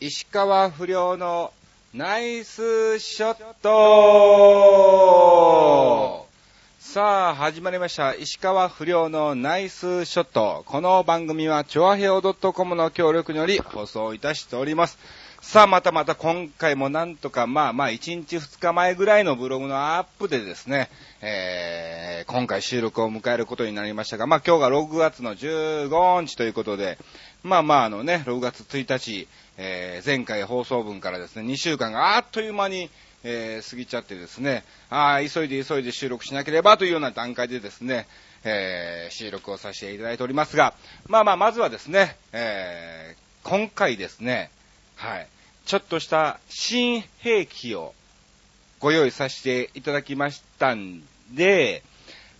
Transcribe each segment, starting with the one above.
石川不良のナイスショットさあ、始まりました。石川不良のナイスショット。この番組は、チョアヘオ .com の協力により放送いたしております。さあ、またまた今回もなんとか、まあまあ、1日2日前ぐらいのブログのアップでですね、えー、今回収録を迎えることになりましたが、まあ今日が6月の15日ということで、まあまああのね、6月1日、えー、前回放送分からですね、2週間があっという間に、えー、過ぎちゃってですね、ああ、急いで急いで収録しなければというような段階でですね、えー、収録をさせていただいておりますが、まあまあ、まずはですね、えー、今回ですね、はい、ちょっとした新兵器をご用意させていただきましたんで、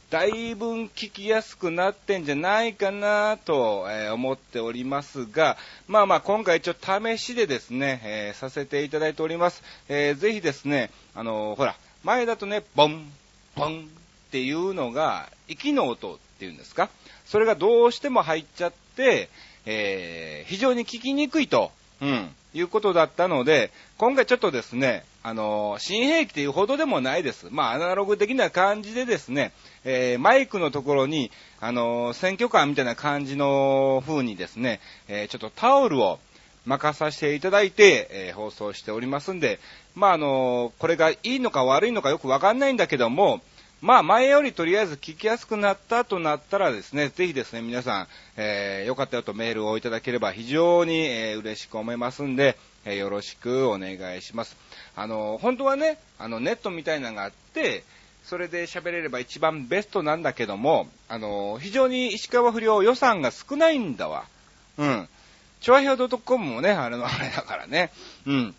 だいぶ聞きやすくなってんじゃないかなと、思っておりますが、まあまあ今回一応試しでですね、えー、させていただいております。えー、ぜひですね、あのほら、前だとね、ボン、ボンっていうのが、息の音っていうんですか？それがどうしても入っちゃって、え非常に聞きにくいと、うん、いうことだったので、今回ちょっとですね、あの新兵器というほどでもないです。まあ、アナログ的な感じでですね、えー、マイクのところに、あの選挙カーみたいな感じの風にですね、えー、ちょっとタオルを任させていただいて、えー、放送しておりますんで、まあ、あのこれがいいのか悪いのかよくわかんないんだけども、まあ、前よりとりあえず聞きやすくなったとなったらですね、ぜひですね、皆さん、えー、よかったよとメールをいただければ非常に、えー、嬉しく思いますんで、えー、よろしくお願いします。あの、本当はね、あの、ネットみたいなのがあって、それで喋れれば一番ベストなんだけども、あの、非常に石川不良予算が少ないんだわ。うん。チョアヒョド .com もね、あれのあれだからね。うん。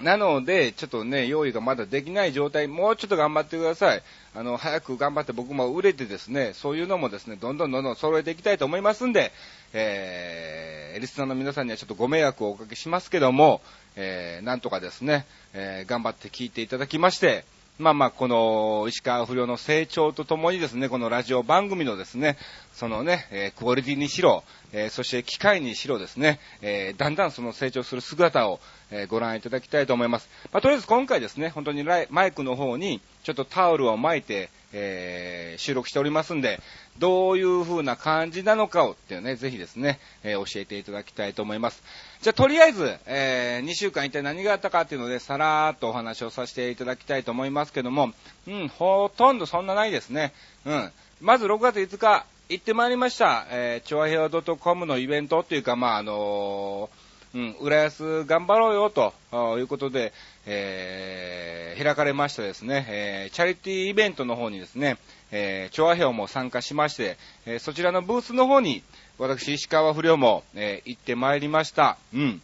なので、ちょっとね、用意がまだできない状態、もうちょっと頑張ってください。あの、早く頑張って僕も売れてですね、そういうのもですね、どんどんどんどん揃えていきたいと思いますんで、えー、リスナーの皆さんにはちょっとご迷惑をおかけしますけども、えー、なんとかですね、えー、頑張って聞いていただきまして、まあまあ、この石川不良の成長とともにですね、このラジオ番組のですね、そのね、えー、クオリティにしろ、えー、そして機械にしろですね、えー、だんだんその成長する姿を、えー、ご覧いただきたいと思います。まあ、とりあえず今回ですね、本当にマイクの方にちょっとタオルを巻いて、えー、収録しておりますんで、どういう風な感じなのかをっていうね、ぜひですね、えー、教えていただきたいと思います。じゃ、とりあえず、えー、2週間一体何があったかっていうので、さらーっとお話をさせていただきたいと思いますけども、うん、ほとんどそんなないですね。うん。まず6月5日、行ってまいりました、えー、チョアヘア .com のイベントっていうか、まあ、あのー、うん、浦安頑張ろうよということで、えー、開かれましたですね、えー、チャリティーイベントの方にですね、えー、調和表も参加しまして、えー、そちらのブースの方に、私、石川不良も、えー、行ってまいりました。うん。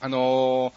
あのー、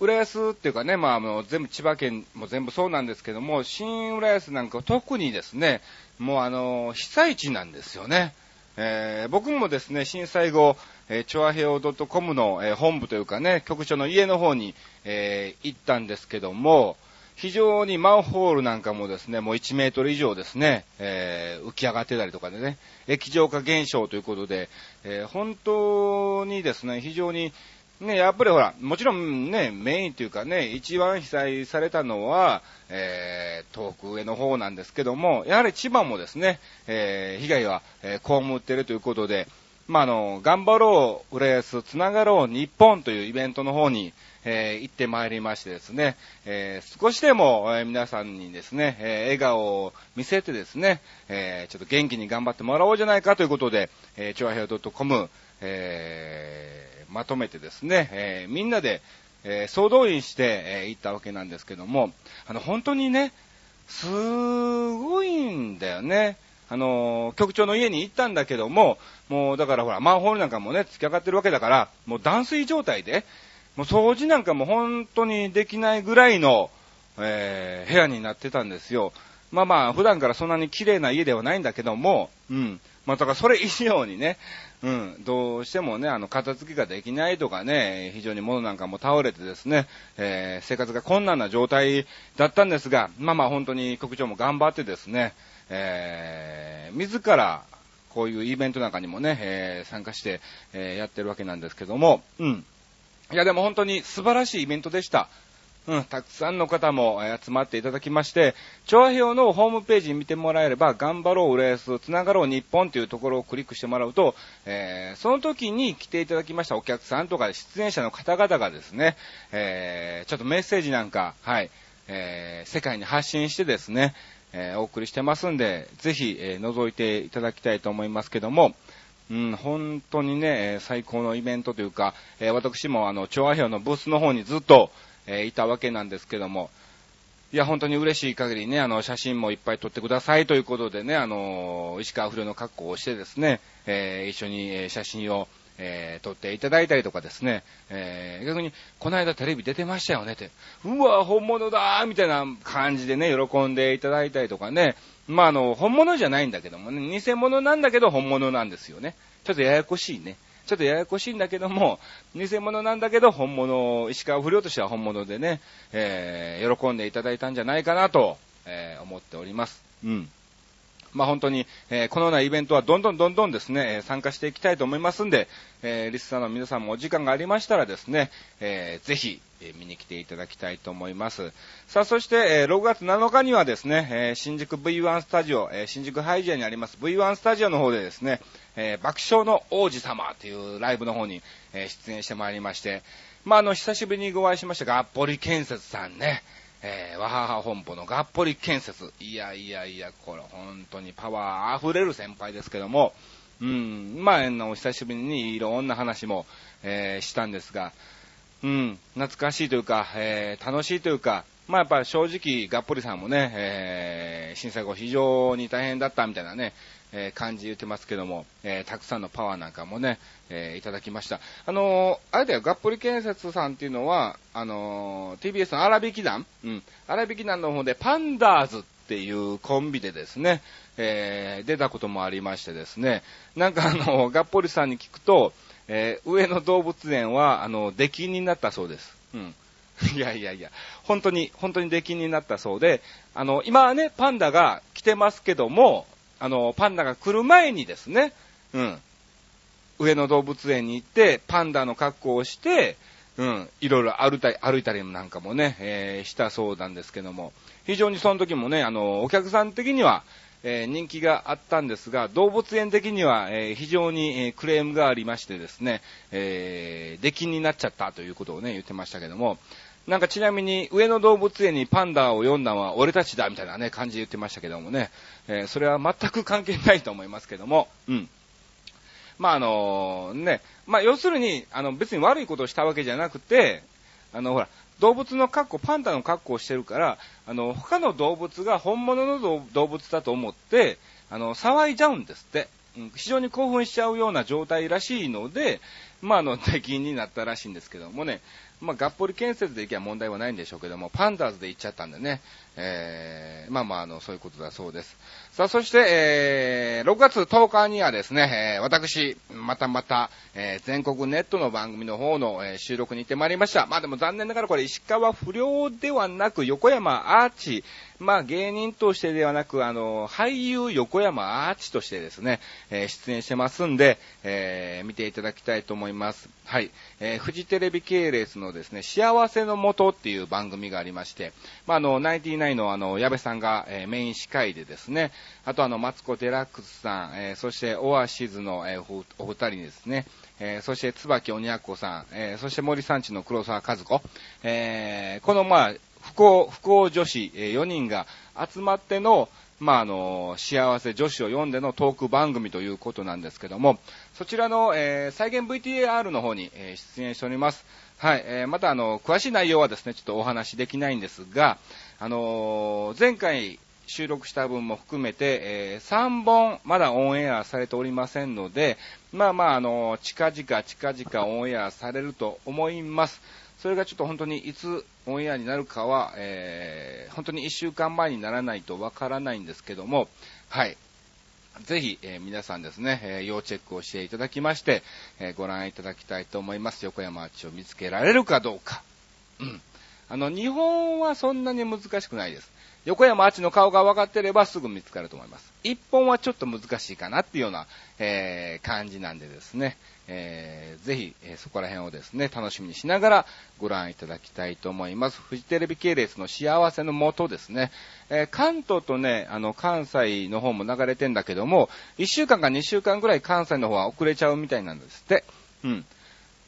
浦安っていうかね、まあ、あの、全部千葉県も全部そうなんですけども、新浦安なんか特にですね、もうあのー、被災地なんですよね。えー、僕もですね、震災後、えー、チョアヘオ .com の、えー、本部というかね、局長の家の方に、えー、行ったんですけども、非常にマンホールなんかもですね、もう1メートル以上ですね、えー、浮き上がってたりとかでね、液状化現象ということで、えー、本当にですね、非常に、ね、やっぱりほら、もちろんね、メインというかね、一番被災されたのは、えー、遠く上の方なんですけども、やはり千葉もですね、えー、被害は、えー、被ってるということで、まあ、の、頑張ろう、浦安、つながろう、日本というイベントの方に、えー、行ってまいりましてですね、えー、少しでも、えー、皆さんにですね、え、笑顔を見せてですね、え、ちょっと元気に頑張ってもらおうじゃないかということで、えー、チョアヘオ .com、え、まとめてですね、え、みんなで、え、総動員して、え、行ったわけなんですけども、あの、本当にね、すごいんだよね。あの、局長の家に行ったんだけども、もうだからほら、マンホールなんかもね、突き上がってるわけだから、もう断水状態で、もう掃除なんかも本当にできないぐらいの、えー、部屋になってたんですよ。まあまあ、普段からそんなに綺麗な家ではないんだけども、うん。まあ、だからそれ以上にね、うん、どうしてもね、あの、片付けができないとかね、非常に物なんかも倒れてですね、えー、生活が困難な状態だったんですが、まあまあ本当に局長も頑張ってですね、えー、自ら、こういうイベントなんかにもね、えー、参加して、えー、やってるわけなんですけども、うん。いや、でも本当に素晴らしいイベントでした。うん、たくさんの方も集まっていただきまして、調和表のホームページ見てもらえれば、頑張ろう浦安、つながろう日本というところをクリックしてもらうと、えー、その時に来ていただきましたお客さんとか出演者の方々がですね、えー、ちょっとメッセージなんか、はい、えー、世界に発信してですね、えー、お送りしてますんで、ぜひ、えー、覗いていただきたいと思いますけども、うん、本当にね、最高のイベントというか、えー、私もあの、調和表のブースの方にずっと、えー、いたわけなんですけども、いや、本当に嬉しい限りね、あの、写真もいっぱい撮ってくださいということでね、あの、石川不良の格好をしてですね、えー、一緒に写真を、えー、撮っていただいたりとかですね、えー、逆に、この間テレビ出てましたよねって、うわ、本物だーみたいな感じでね、喜んでいただいたりとかね、まあ、あの、本物じゃないんだけどもね、偽物なんだけど本物なんですよね。ちょっとややこしいね。ちょっとややこしいんだけども、偽物なんだけど本物、石川不良としては本物でね、えー、喜んでいただいたんじゃないかなと、えー、思っております。うん。まあ、本当に、えー、このようなイベントはどんどんどんどんですね、参加していきたいと思いますんで、えー、リスナーの皆さんもお時間がありましたらですね、えー、ぜひ、え見に来ていただきたいと思います。さあ、そして、え6月7日にはですね、え新宿 V1 スタジオ、え新宿ハイジアにあります V1 スタジオの方でですね、え爆笑の王子様というライブの方に、え出演してまいりまして、まあ、あの、久しぶりにご会いしましたがっぽり建設さんね、えー、わはは本舗のがっぽり建設。いやいやいや、これ本当にパワー溢れる先輩ですけども、うん、まあ、あの、久しぶりにいろんな話も、えー、したんですが、うん、懐かしいというか、えー、楽しいというか、まあやっぱ正直、がっぽりさんもね、えー、震災後非常に大変だったみたいなね、えー、感じ言ってますけども、えー、たくさんのパワーなんかもね、えー、いただきました。あのあれだよ、がっぽり建設さんっていうのは、あの TBS の荒引き団うん。荒引き団の方でパンダーズっていうコンビでですね、え出たこともありましてですね、なんかあのがっぽりさんに聞くと、え上野動物園は、あの、出禁になったそうです。うん。いやいやいや、本当に、本当に出禁になったそうで、あの、今はね、パンダが来てますけども、あの、パンダが来る前にですね、うん、上野動物園に行って、パンダの格好をして、うん、いろいろ歩いたり、歩いたりなんかもね、えー、したそうなんですけども、非常にその時もね、あの、お客さん的には、えー、人気があったんですが、動物園的には、えー、非常に、え、クレームがありましてですね、えー、出禁になっちゃったということをね、言ってましたけども、なんかちなみに上野動物園にパンダを読んだのは俺たちだみたいなね、感じで言ってましたけどもね、えー、それは全く関係ないと思いますけども、うん。まあ、あのね、まあ、要するに、あの、別に悪いことをしたわけじゃなくて、あの、ほら、動物の格好、パンダの格好をしてるから、あの、他の動物が本物の動物だと思って、あの、騒いじゃうんですって。うん、非常に興奮しちゃうような状態らしいので、まあ、あの、敵になったらしいんですけどもね、まあ、がっぽり建設で行けば問題はないんでしょうけども、パンダーズで行っちゃったんでね、えー、まあまあ、あの、そういうことだそうです。さあ、そして、えー、6月10日にはですね、えー、私、またまた、えー、全国ネットの番組の方の、えー、収録に行ってまいりました。まあでも残念ながらこれ石川不良ではなく横山アーチ、まあ芸人としてではなく、あの、俳優横山アーチとしてですね、えー、出演してますんで、えー、見ていただきたいと思います。はい。えー、フジテレビ系列のですね、幸せのもとっていう番組がありまして、まああの、ナインティナインのあの、矢部さんが、えー、メイン司会でですね、あとあの、マツコ・デラックスさん、えー、そしてオアシズの、えー、お二人ですね、えー、そして椿鬼奴さん、えー、そして森三地の黒沢和子、えー、このまあ、不幸、不幸女子、4人が集まっての、まあ、あの、幸せ女子を読んでのトーク番組ということなんですけども、そちらの、えー、再現 VTR の方に、えー、出演しております。はい、えー、またあの、詳しい内容はですね、ちょっとお話できないんですが、あのー、前回収録した分も含めて、えー、3本まだオンエアされておりませんので、まあまあ、あのー、近々近々オンエアされると思います。それがちょっと本当にいつオンエアになるかは、えー、本当に1週間前にならないとわからないんですけども、はい。ぜひ、えー、皆さんですね、えー、要チェックをしていただきまして、えー、ご覧いただきたいと思います。横山アーチを見つけられるかどうか。うん。あの、日本はそんなに難しくないです。横山あちの顔が分かってればすぐ見つかると思います。一本はちょっと難しいかなっていうような、えー、感じなんでですね、えー、ぜひ、えー、そこら辺をですね、楽しみにしながらご覧いただきたいと思います。フジテレビ系列の幸せのもとですね、えー、関東とね、あの、関西の方も流れてんだけども、1週間か2週間ぐらい関西の方は遅れちゃうみたいなんですって。うん。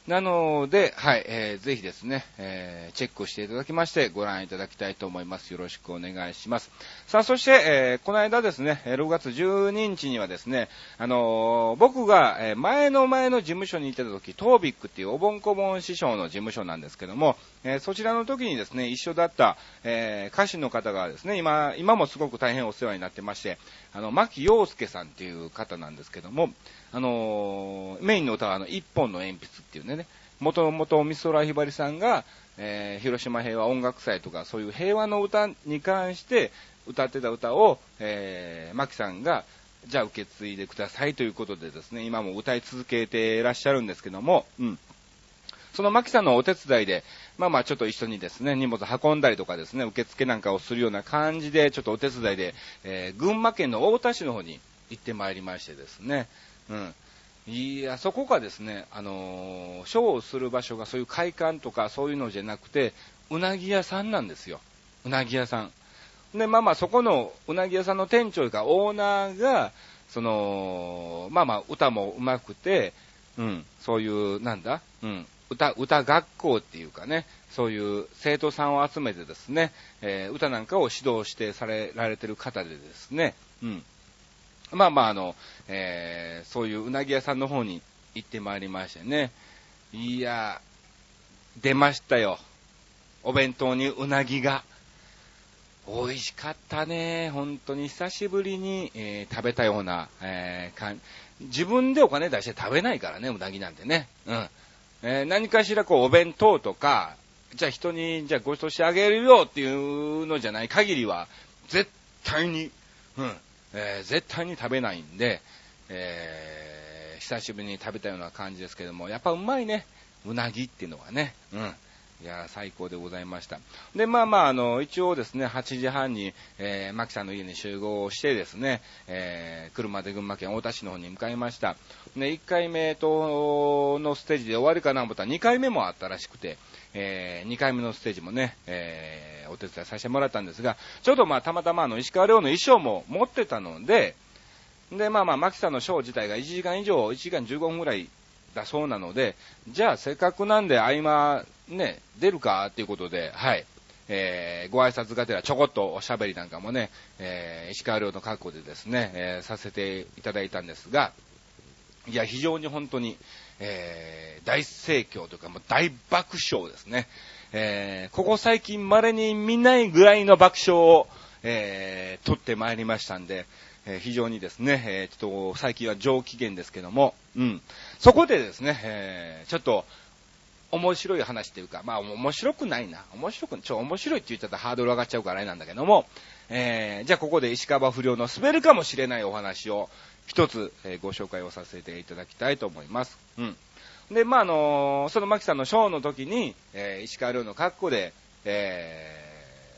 なので、はい、えー、ぜひですね、えー、チェックしていただきまして、ご覧いただきたいと思います。よろしくお願いします。さあ、そして、えー、この間ですね、6月12日にはですね、あのー、僕が、え前の前の事務所に行ってた時、トービックっていうおぼんこぼん師匠の事務所なんですけども、えそちらの時にですね、一緒だった、え歌手の方がですね、今、今もすごく大変お世話になってまして、あの、牧陽介さんっていう方なんですけども、あのメインの歌はあの、一本の鉛筆っていうね、もともと美空ひばりさんが、えー、広島平和音楽祭とか、そういう平和の歌に関して歌ってた歌を、えー、マキさんが、じゃあ受け継いでくださいということでですね、今も歌い続けていらっしゃるんですけども、うん。そのマキさんのお手伝いで、まあまあちょっと一緒にですね、荷物運んだりとかですね、受付なんかをするような感じで、ちょっとお手伝いで、えー、群馬県の太田市の方に行ってまいりましてですね、うん。いや、そこがですね、あのー、ショーをする場所がそういう会館とかそういうのじゃなくて、うなぎ屋さんなんですよ。うなぎ屋さん。で、まあまあそこのうなぎ屋さんの店長が、オーナーが、その、まあまあ歌も上手くて、うん、そういう、なんだ、うん、歌、歌学校っていうかね、そういう生徒さんを集めてですね、えー、歌なんかを指導してされられてる方でですね、うん。まあまあ、あの、えー、そういううなぎ屋さんの方に行ってまいりましてね。いや、出ましたよ。お弁当にうなぎが。美味しかったね。本当に久しぶりに、えー、食べたような、えー、自分でお金出して食べないからね、うなぎなんてね。うん。えー、何かしらこう、お弁当とか、じゃあ人に、じゃあご馳走してあげるよっていうのじゃない限りは、絶対に、うん、えー、絶対に食べないんで、えー、久しぶりに食べたような感じですけども、やっぱうまいね。うなぎっていうのはね。うん。いや、最高でございました。で、まあまあ、あの、一応ですね、8時半に、えー、マキさんの家に集合してですね、えー、車で群馬県太田市の方に向かいました。で、1回目と、のステージで終わりかなと思ったら2回目もあったらしくて、えー、2回目のステージもね、えー、お手伝いさせてもらったんですが、ちょうどまあ、たまたまあの、石川遼の衣装も持ってたので、で、まあまあ、マキさんのショー自体が1時間以上、1時間15分ぐらいだそうなので、じゃあせっかくなんで合間、ね、出るかっていうことで、はい。えー、ご挨拶がてらちょこっとおしゃべりなんかもね、えー、石川遼の格好でですね、えー、させていただいたんですが、いや、非常に本当に、えー、大盛況というか、もう大爆笑ですね。えー、ここ最近稀に見ないぐらいの爆笑を、えー、取ってまいりましたんで、えー、非常にですね、えー、ちょっと最近は上機嫌ですけども、うん。そこでですね、えー、ちょっと、面白い話っていうか、まあ面白くないな。面白く、ちょ、面白いって言っちゃったらハードル上がっちゃうからあれなんだけども、えー、じゃあここで石川不良の滑るかもしれないお話を一つ、えー、ご紹介をさせていただきたいと思います。うん。で、まあ、あのー、その牧さんのショーの時に、えー、石川遼の格好で、え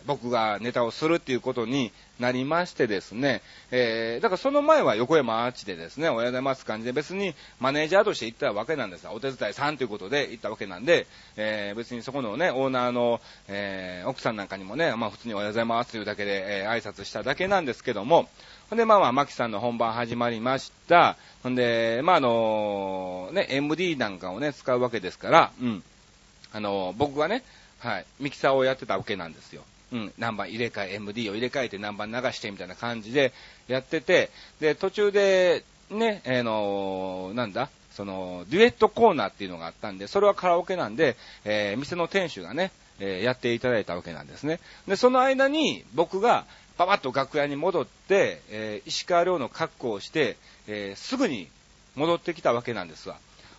僕がネタをするっていうことになりましてですね、えー、だからその前は横山アーチでですね、おはようございます感じで別にマネージャーとして行ったわけなんですお手伝いさんということで行ったわけなんで、えー、別にそこのね、オーナーの、えー、奥さんなんかにもね、まあ普通におはようございますというだけで、えー、挨拶しただけなんですけども、ほんで、まあまあ、マキさんの本番始まりました。ほんで、まああのね、MD なんかをね、使うわけですから、うん。あの僕はね、はい、ミキサーをやってたわけなんですよ。うん、何番入れ替え、MD を入れ替えて何番流してみたいな感じでやってて、で、途中で、ね、えー、のなんだ、その、デュエットコーナーっていうのがあったんで、それはカラオケなんで、えー、店の店主がね、えー、やっていただいたわけなんですね。で、その間に僕がパパッと楽屋に戻って、えー、石川遼の格好をして、えー、すぐに戻ってきたわけなんですわ。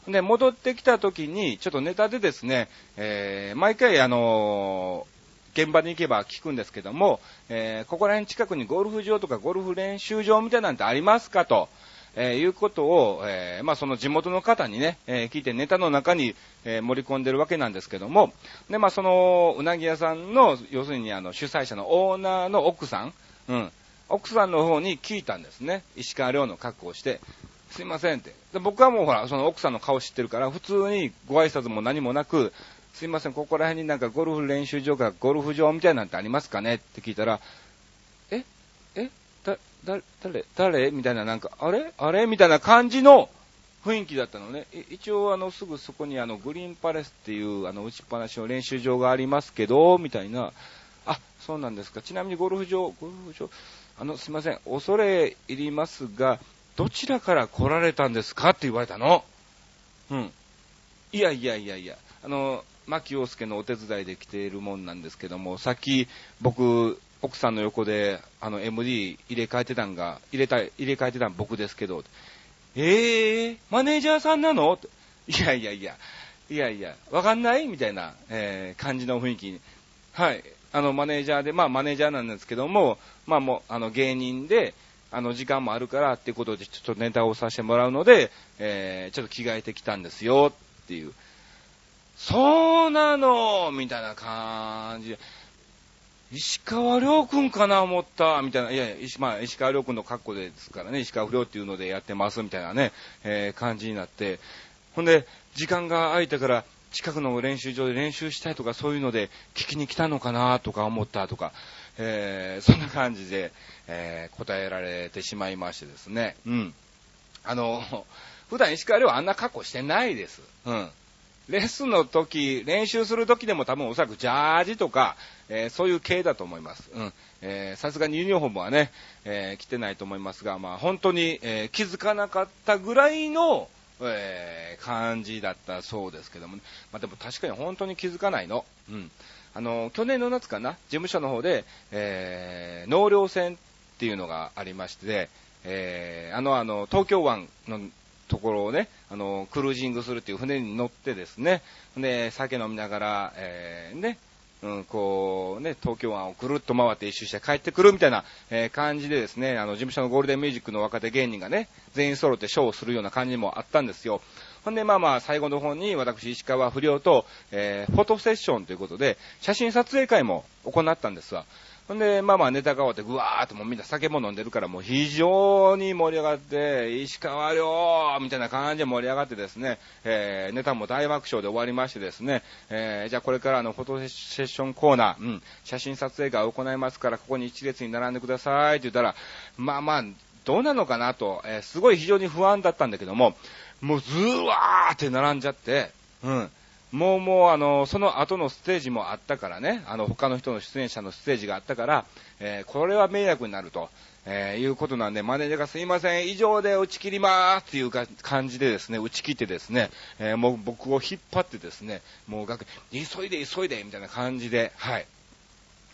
で、戻ってきた時に、ちょっとネタでですね、え、毎回あの現場に行けば聞くんですけども、えー、ここら辺近くにゴルフ場とかゴルフ練習場みたいなんてありますかと、えーいうことを、えーまあその地元の方にね、えー聞いてネタの中に、えー盛り込んでるわけなんですけども、で、まあその、うなぎ屋さんの、要するにあの、主催者のオーナーの奥さん、うん、奥さんの方に聞いたんですね。石川遼の格好をして、すいませんって。で僕はもうほら、その奥さんの顔知ってるから、普通にご挨拶も何もなく、すいません、ここら辺になんかゴルフ練習場かゴルフ場みたいなんてありますかねって聞いたら、ええだ、だ、誰誰？みたいな、なんか、あれ？あれ？みたいな感じの雰囲気だったのね。一応、あの、すぐそこにあの、グリーンパレスっていう、あの、打ちっぱなしの練習場がありますけど、みたいな。あ、そうなんですか。ちなみにゴルフ場、ゴルフ場、あの、すいません、恐れ入りますが、どちらから来られたんですかって言われたの。うん。いやいやいやいや、あの、牧陽介のお手伝いで来ているもんなんですけども、さっき僕、奥さんの横で、あの、MD 入れ替えてたんが、入れた、入れ替えてたん僕ですけど、ええー、マネージャーさんなの？いやいやいや、いやいや、わかんない？みたいな、えー、感じの雰囲気に。はい。あの、マネージャーで、まあ、マネージャーなんですけども、まあ、もう、あの、芸人で、あの、時間もあるからっていうことで、ちょっとネタをさせてもらうので、えー、ちょっと着替えてきたんですよ、っていう。そうなのみたいな感じで。石川亮君かな思った、みたいな。いやいや、石,、まあ、石川亮君の格好ですからね、石川不良っていうのでやってます、みたいなね、えー、感じになって。ほんで、時間が空いたから、近くの練習場で練習したいとかそういうので聞きに来たのかなとか思ったとか、えー、そんな感じで、えー、答えられてしまいましてですね。うん。あの、普段石川遼はあんな格好してないです。うん。レッスンの時、練習する時でも多分おそらくジャージとか、えーそういう系だと思います。うん。えさすがにユニフォームはね、えー着てないと思いますが、まあ本当に、えー気づかなかったぐらいの、え感じだったそうですけども、ね、まあでも確かに本当に気づかないの。うん。あの、去年の夏かな、事務所の方で、えー納涼船っていうのがありまして、えーあの、あの、東京湾のところをね、あの、クルージングするっていう船に乗ってですね、で、酒飲みながら、えーね、うん、こうね、東京湾をぐるっと回って一周して帰ってくるみたいな、えー感じでですね、あの、事務所のゴールデンミュージックの若手芸人がね、全員揃ってショーをするような感じもあったんですよ。ほんで、まあまあ、最後の方に私、石川不良と、えーフォトセッションということで、写真撮影会も行ったんですわ。ほんで、まあまあネタが終わって、ぐわーってもうみんな酒も飲んでるから、もう非常に盛り上がって、石川亮みたいな感じで盛り上がってですね、えー、ネタも大爆笑で終わりましてですね、えー、じゃあこれからのフォトセッションコーナー、うん、写真撮影会を行いますから、ここに一列に並んでくださいって言ったら、まあまあ、どうなのかなと、えーすごい非常に不安だったんだけども、もうずーわーって並んじゃって、うん。もうもうあの、その後のステージもあったからね、あの、他の人の出演者のステージがあったから、えーこれは迷惑になると、えーいうことなんで、マネージャーがすいません、以上で打ち切りまーすっていうか感じでですね、打ち切ってですね、えーもう僕を引っ張ってですね、もう楽急いで急いでみたいな感じで、はい。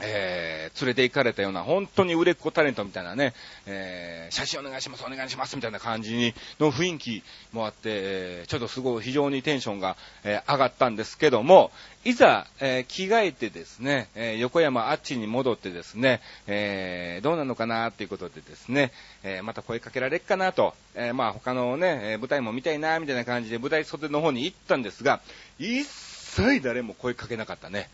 えー連れて行かれたような、本当に売れっ子タレントみたいなね、えー写真お願いします、お願いします、みたいな感じにの雰囲気もあって、えーちょっとすごい非常にテンションが、えー上がったんですけども、いざ、えー着替えてですね、えー横山あっちに戻ってですね、えーどうなのかなっていうことでですね、えーまた声かけられっかなと、えーまあ他のね、え舞台も見たいな、みたいな感じで舞台袖の方に行ったんですが、一切誰も声かけなかったね。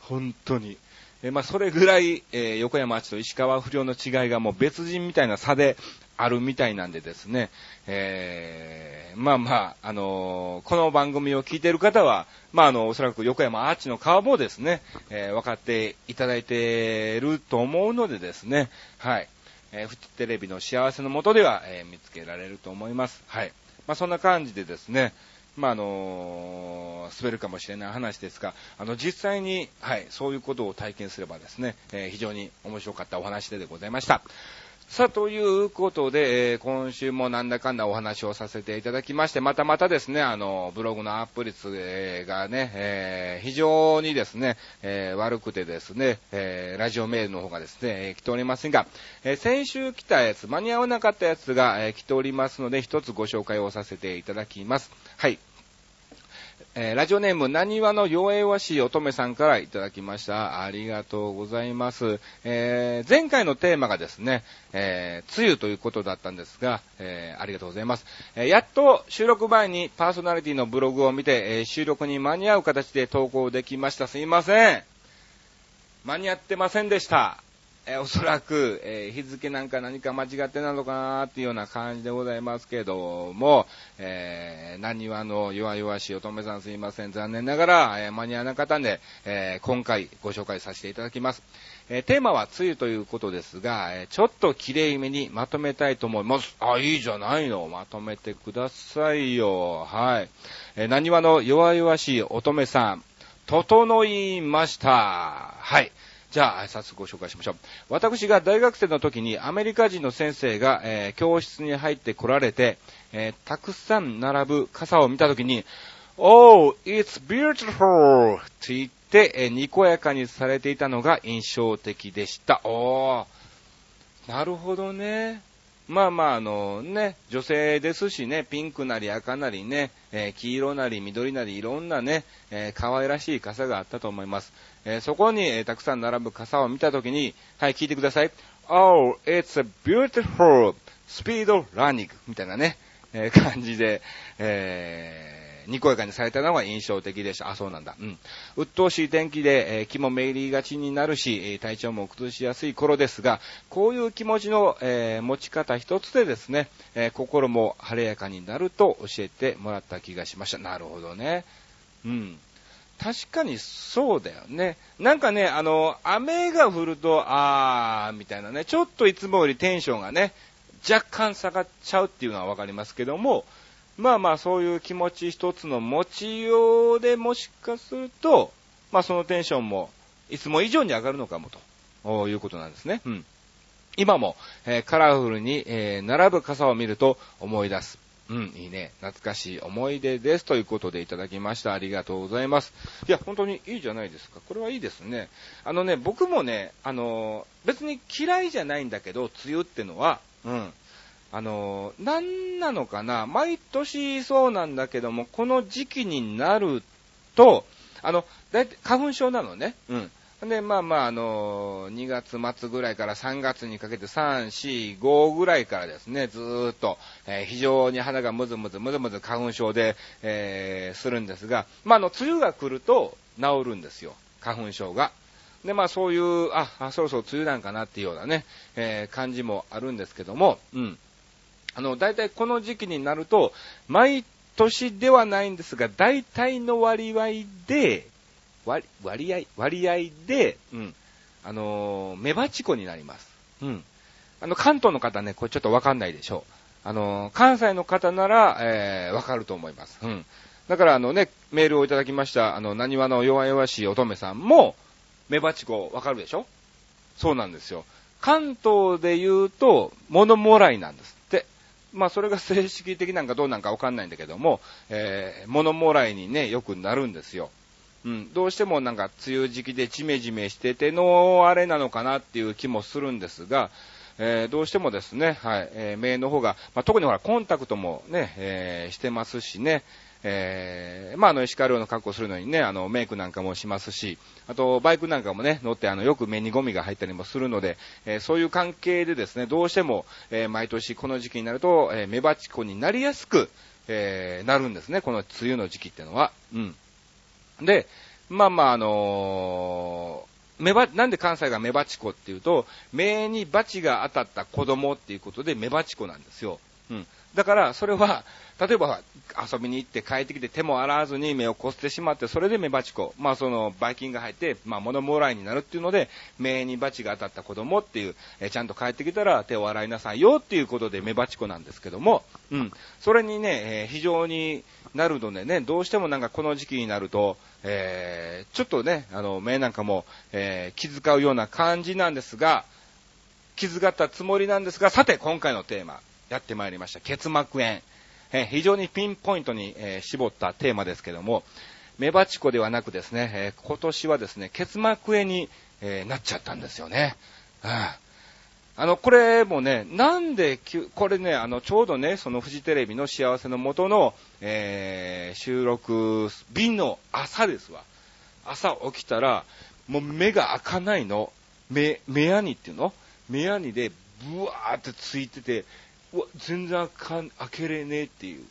本当に。えまあ、それぐらい、えー横山あちと石川不良の違いがもう別人みたいな差であるみたいなんでですね、えーまあまあ、あのーこの番組を聞いている方は、まああの、おそらく横山アーチの顔もですね、えー分かっていただいていると思うのでですね、はい。えーフジテレビの幸せのもとでは、え見つけられると思います。はい。まあそんな感じでですね、まああの滑るかもしれない話ですが、あの実際に、はい、そういうことを体験すればですね、え非常に面白かったお話ででございました。さあ、ということで、えー今週もなんだかんだお話をさせていただきまして、またまたですね、あの、ブログのアップ率がね、えー非常にですね、えー悪くてですね、えラジオメールの方がですね、え来ておりませんが、え先週来たやつ、間に合わなかったやつが、え来ておりますので、一つご紹介をさせていただきます。はい。えー、ラジオネーム、なにわの弱々しい乙女さんからいただきました。ありがとうございます。えー、前回のテーマがですね、えー、梅雨ということだったんですが、え、ありがとうございます。え、やっと収録前にパーソナリティのブログを見て、え、収録に間に合う形で投稿できました。すいません。間に合ってませんでした。えー、おそらく、えー、日付なんか何か間違ってなのかなっていうような感じでございますけども、えー、何はの弱々しい乙女さんすいません。残念ながら、えー、間に合わなかったんで、え、今回ご紹介させていただきます。え、テーマは梅雨ということですが、え、ちょっと綺麗めにまとめたいと思います。あ、いいじゃないの。まとめてくださいよ。はい。え、何話の弱々しい乙女さん、整いました。はい。じゃあ、早速ご紹介しましょう。私が大学生の時にアメリカ人の先生が、えー、教室に入って来られて、えー、たくさん並ぶ傘を見た時に、Oh, it's beautiful! って言って、えー、にこやかにされていたのが印象的でした。おー、なるほどね。まあまあ、あのね、女性ですしね、ピンクなり赤なりね、えー、黄色なり緑なりいろんなね、えー、可愛らしい傘があったと思います。え、そこに、えたくさん並ぶ傘を見たときに、はい、聞いてください。Oh, it's a beautiful speed running みたいなね、え感じで、えにこやかにされたのが印象的でした。あ、そうなんだ。うん。鬱陶しい天気で、えー、気もめいりがちになるし、え、体調も崩しやすい頃ですが、こういう気持ちの、え、持ち方一つでですね、え心も晴れやかになると教えてもらった気がしました。なるほどね。うん。確かにそうだよね。なんかね、あの、雨が降ると、あー、みたいなね、ちょっといつもよりテンションがね、若干下がっちゃうっていうのはわかりますけども、まあまあそういう気持ち一つの持ちようでもしかすると、まあそのテンションもいつも以上に上がるのかもということなんですね。うん。今も、えー、カラフルに、えー、並ぶ傘を見ると思い出す。うん、いいね。懐かしい思い出です。ということでいただきました。ありがとうございます。いや、本当にいいじゃないですか。これはいいですね。あのね、僕もね、あの別に嫌いじゃないんだけど、梅雨ってのは、うん。あの、何なのかな、毎年そうなんだけども、この時期になると、あの、だいたい花粉症なのね。うん。で、まあまあ、あの、2月末ぐらいから3月にかけて3、4、5ぐらいからですね、ずーっと、えー、非常に鼻がムズムズ、ムズムズ花粉症で、えー、するんですが、まあ、あの、梅雨が来ると治るんですよ。花粉症が。で、まあそういう、あ、あそろそろ梅雨なんかなっていうようなね、えー、感じもあるんですけども、うん。あの、大体この時期になると、毎年ではないんですが、大体の割合で、割、割合、割合で、うん、あのー、メバチコになります。うん。あの、関東の方ね、これちょっとわかんないでしょう。あのー、関西の方なら、えー、わかると思います。うん。だから、あのね、メールをいただきました、あの、何話の弱々しい乙女さんも、メバチコわかるでしょ？そうなんですよ。関東で言うと、物もらいなんです。まあ、それが正式的なんかどうなんかわかんないんだけども、えー、物もらいにね、よくなるんですよ。うん、どうしてもなんか梅雨時期でジメジメしててのあれなのかなっていう気もするんですが、えー、どうしてもですね、はい、えー、目の方が、まあ、特にほら、コンタクトもね、えー、してますしね、えー、まあ、あの、石川遼の格好するのにね、あの、メイクなんかもしますし、あと、バイクなんかもね、乗って、あの、よく目にゴミが入ったりもするので、えー、そういう関係でですね、どうしても、えー、毎年この時期になると、えー、メバチコになりやすく、えー、なるんですね、この梅雨の時期っていうのは。うん。で、まあまあ、あのー、メバ、なんで関西がメバチコっていうと、目にバチが当たった子供っていうことでメバチコなんですよ。うん。だから、それは、例えば遊びに行って帰ってきて手も洗わずに目をこすってしまって、それで目バチコ、まあその、ばい菌が入って、まあ物もらいになるっていうので、目にバチが当たった子供っていう、えちゃんと帰ってきたら手を洗いなさいよっていうことで目バチコなんですけども、うん。それにね、えー、非常になるのでね、どうしてもなんかこの時期になると、えー、ちょっとね、あの、目なんかも、えー、気遣うような感じなんですが、気遣ったつもりなんですが、さて、今回のテーマ、やってまいりました。結膜炎。え非常にピンポイントに、え絞ったテーマですけども、メバチコではなくですね、え今年はですね、結膜炎に、えなっちゃったんですよね。ああの、これもね、なんで、これね、あの、ちょうどね、そのフジテレビの幸せの元の、えー、収録日の朝ですわ。朝起きたら、もう目が開かないの。目、目やにっていうの？目やにで、ブワーってついてて、うわ、全然開けれねえっていう。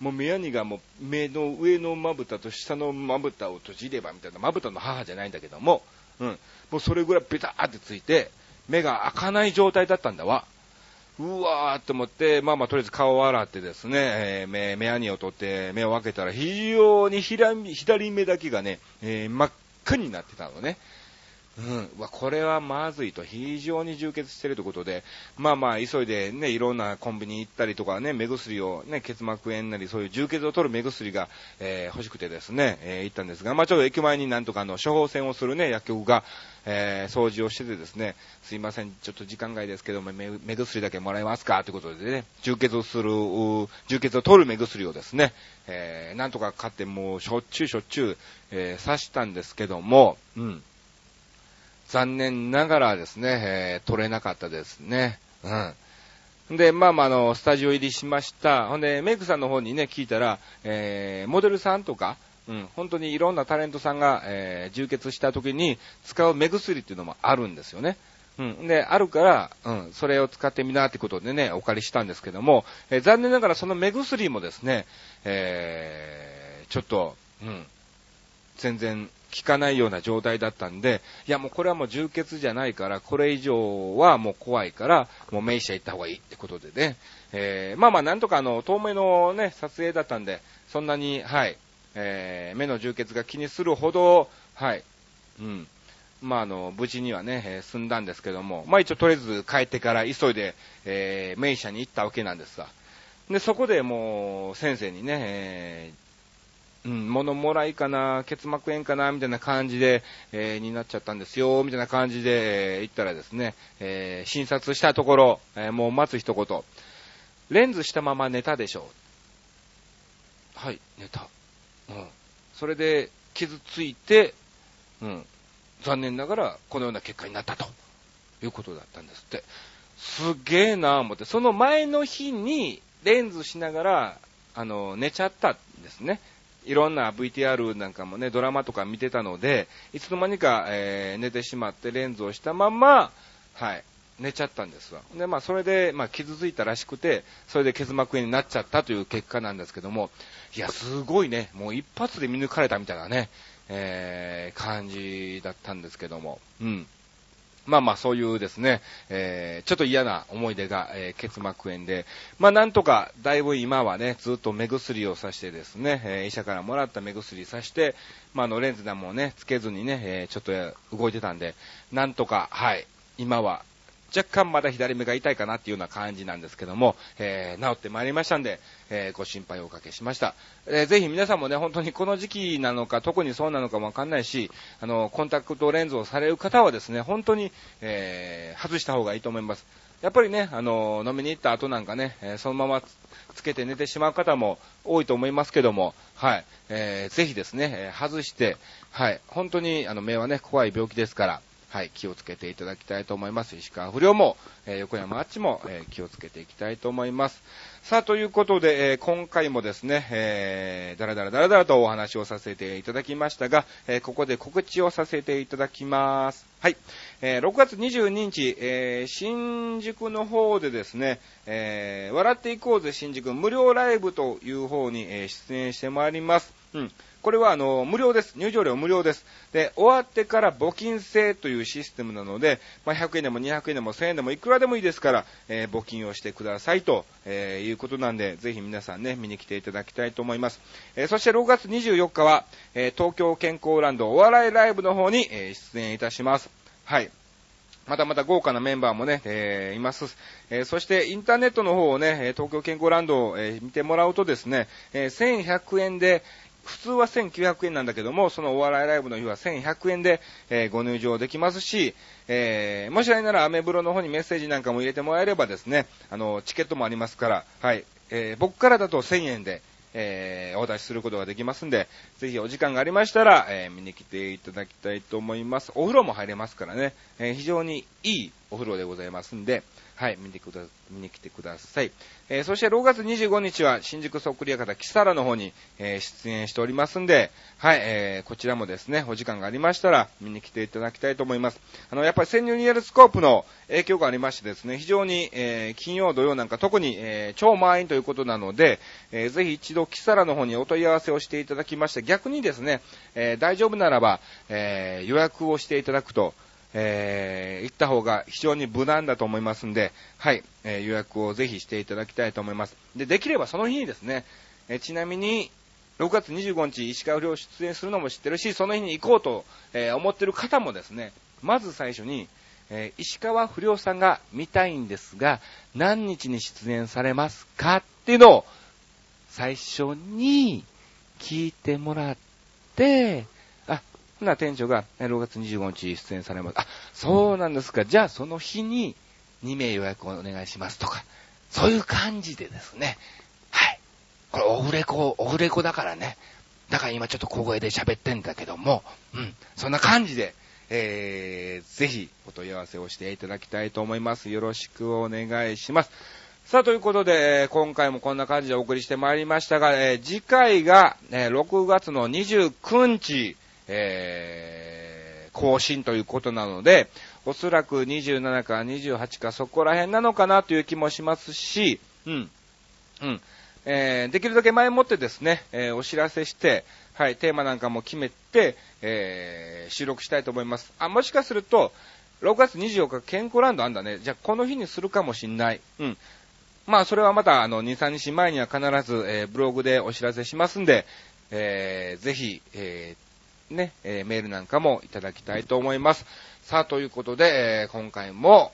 もう目やにがもう目の上のまぶたと下のまぶたを閉じればみたいな、まぶたの母じゃないんだけども、うん。もうそれぐらいベターってついて、目が開かない状態だったんだわ。うわーって思って、まあまあとりあえず顔を洗ってですね、えー、目、目やにを取って目を開けたら非常に左目だけがね、えー、真っ赤になってたのね。うん、わこれはまずいと、非常に充血しているということで、まあまあ、急いでね、いろんなコンビニ行ったりとかね、目薬をね、結膜炎なり、そういう充血を取る目薬が、えー、欲しくてですね、えー、行ったんですが、まあちょっと駅前になんとかの、処方箋をするね、薬局が、えー、掃除をしててですね、すいません、ちょっと時間外ですけども、目目薬だけもらえますか？ということでね、充血をする、充血を取る目薬をですね、えー、なんとか買ってもうしょっちゅうしょっちゅう、えー、刺したんですけども、うん。残念ながらですね、えー、取れなかったですね。うん。で、まあまあ、あの、スタジオ入りしました。ほんで、メイクさんの方にね、聞いたら、えー、モデルさんとか、うん、本当にいろんなタレントさんが、えー、充血した時に使う目薬っていうのもあるんですよね。うん。で、あるから、うん、それを使ってみなってことでね、お借りしたんですけども、えー、残念ながらその目薬もですね、えー、ちょっと、うん、全然効かないような状態だったんで、いやもうこれはもう充血じゃないから、これ以上はもう怖いから、もう名医者行った方がいいってことでね、えー、まあまあなんとかあの、遠目のね、撮影だったんで、そんなに、はい、えー、目の充血が気にするほど、はい、うん、まあ、あの、無事にはね、えー、済んだんですけども、まあ一応とりあえず帰ってから急いで、えー、名医者に行ったわけなんですが、で、そこでもう、先生にね、えー、うん、物もらいかな、結膜炎かな、みたいな感じで、えー、になっちゃったんですよ、みたいな感じで、えー、言ったらですね、えー、診察したところ、えー、もう待つ一言、レンズしたまま寝たでしょう。はい、寝た。うん。それで、傷ついて、うん。残念ながら、このような結果になったということだったんですって。すげえなぁ思って、その前の日に、レンズしながら、あの、寝ちゃったんですね。いろんな VTR なんかもね、ドラマとか見てたので、いつの間にか、えー、寝てしまってレンズをしたまま、はい、寝ちゃったんですわ。で、まあ、それで、まあ、傷ついたらしくて、それで結膜炎になっちゃったという結果なんですけども、いや、すごいね、もう一発で見抜かれたみたいなね、えー、感じだったんですけども、うん。まあまあそういうですね、えー、ちょっと嫌な思い出が、えー、結膜炎で、まあなんとか、だいぶ今はね、ずっと目薬をさしてですね、えー、医者からもらった目薬さして、まああのレンズでもね、つけずにね、えー、ちょっと動いてたんで、なんとか、はい、今は若干まだ左目が痛いかなっていうような感じなんですけども、えー、治ってまいりましたんで、えー、ご心配をおかけしました。えー、ぜひ皆さんもね、本当にこの時期なのか、特にそうなのかもわかんないし、あの、コンタクトレンズをされる方はですね、本当に、えー、外した方がいいと思います。やっぱりね、あの、飲みに行った後なんかね、えー、そのままつけて寝てしまう方も多いと思いますけども、はい、えー、ぜひですね、え、外して、はい、本当にあの目はね、怖い病気ですから、はい、気をつけていただきたいと思います。石川不良も、えー、横山あっちも、えー、気をつけていきたいと思います。さあ、ということで、えー、今回もですね、えー、だらだらだらだらとお話をさせていただきましたが、え、ここで告知をさせていただきます。はい。え、6月22日、え、新宿の方でですね、え、笑っていこうぜ新宿無料ライブという方に、え、出演してまいります。うん。これはあの、無料です。入場料無料です。で、終わってから募金制というシステムなので、まあ、100円でも200円でも1000円でもいくらでもいいですから、えー、募金をしてくださいと、えー、いうことなんで、ぜひ皆さんね、見に来ていただきたいと思います。えー、そして6月24日は、え東京健康ランドお笑いライブの方に、え出演いたします。はい。またまた豪華なメンバーもね、えー、います。えー、そしてインターネットの方をね、東京健康ランドを、えー、見てもらうとですね、え1100円で、普通は1900円なんだけども、そのお笑いライブの日は1100円で、えー、ご入場できますし、えー、もしあれならアメブロの方にメッセージなんかも入れてもらえればですね、あの、チケットもありますから、はい、えー、僕からだと1000円で、えー、お出しすることができますんで、ぜひお時間がありましたら、えー、見に来ていただきたいと思います。お風呂も入れますからね、えー、非常にいいお風呂でございますんで、はい、見てくだ、見に来てください。えー、そして6月25日は新宿そっくり屋形キサラの方に、えー、出演しておりますんで、はい、えー、こちらもですね、お時間がありましたら見に来ていただきたいと思います。あの、やっぱり潜入リアルスコープの影響がありましてですね、非常に、えー、金曜土曜なんか特に、えー、超満員ということなので、えー、ぜひ一度キサラの方にお問い合わせをしていただきまして、逆にですね、えー、大丈夫ならば、えー、予約をしていただくと、えー、行った方が非常に無難だと思いますんで、はい、えー、予約をぜひしていただきたいと思います。で、できればその日にですね、えー、ちなみに、6月25日、石川不良出演するのも知ってるし、その日に行こうと、えー、思ってる方もですね、まず最初に、えー、石川不良さんが見たいんですが、何日に出演されますかっていうのを、最初に聞いてもらって、な店長が6月25日出演されます。あ、そうなんですか。じゃあその日に2名予約をお願いしますとか、そういう感じでですね。はい。これオフレコ、オフレコだからね。だから今ちょっと小声で喋ってんだけども、うん。そんな感じで、えー、ぜひお問い合わせをしていただきたいと思います。よろしくお願いします。さあ、ということで、今回もこんな感じでお送りしてまいりましたが、えー、次回が、えー、6月の29日、えー、更新ということなので、おそらく27か28かそこら辺なのかなという気もしますし、うん、うん、えー、できるだけ前もってですね、えー、お知らせして、はい、テーマなんかも決めて、えー、収録したいと思います。あ、もしかすると、6月24日健康ランドあんだね。じゃあこの日にするかもしんない。うん。まあそれはまたあの2、3日前には必ず、えー、ブログでお知らせしますんで、えー、ぜひ、えー、ね、えー、メールなんかもいただきたいと思います。さあ、ということで、えー、今回も、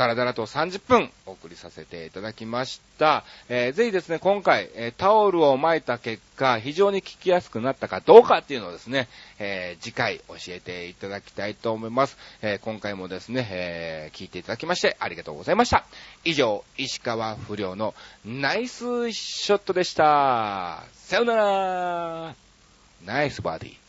だらだらと30分お送りさせていただきました。えー、ぜひですね、今回、え、タオルを巻いた結果、非常に聞きやすくなったかどうかっていうのをですね、えー、次回教えていただきたいと思います。え今回もですね、え聞いていただきましてありがとうございました。以上、石川不良のナイスショットでした。さよならナイスバディ。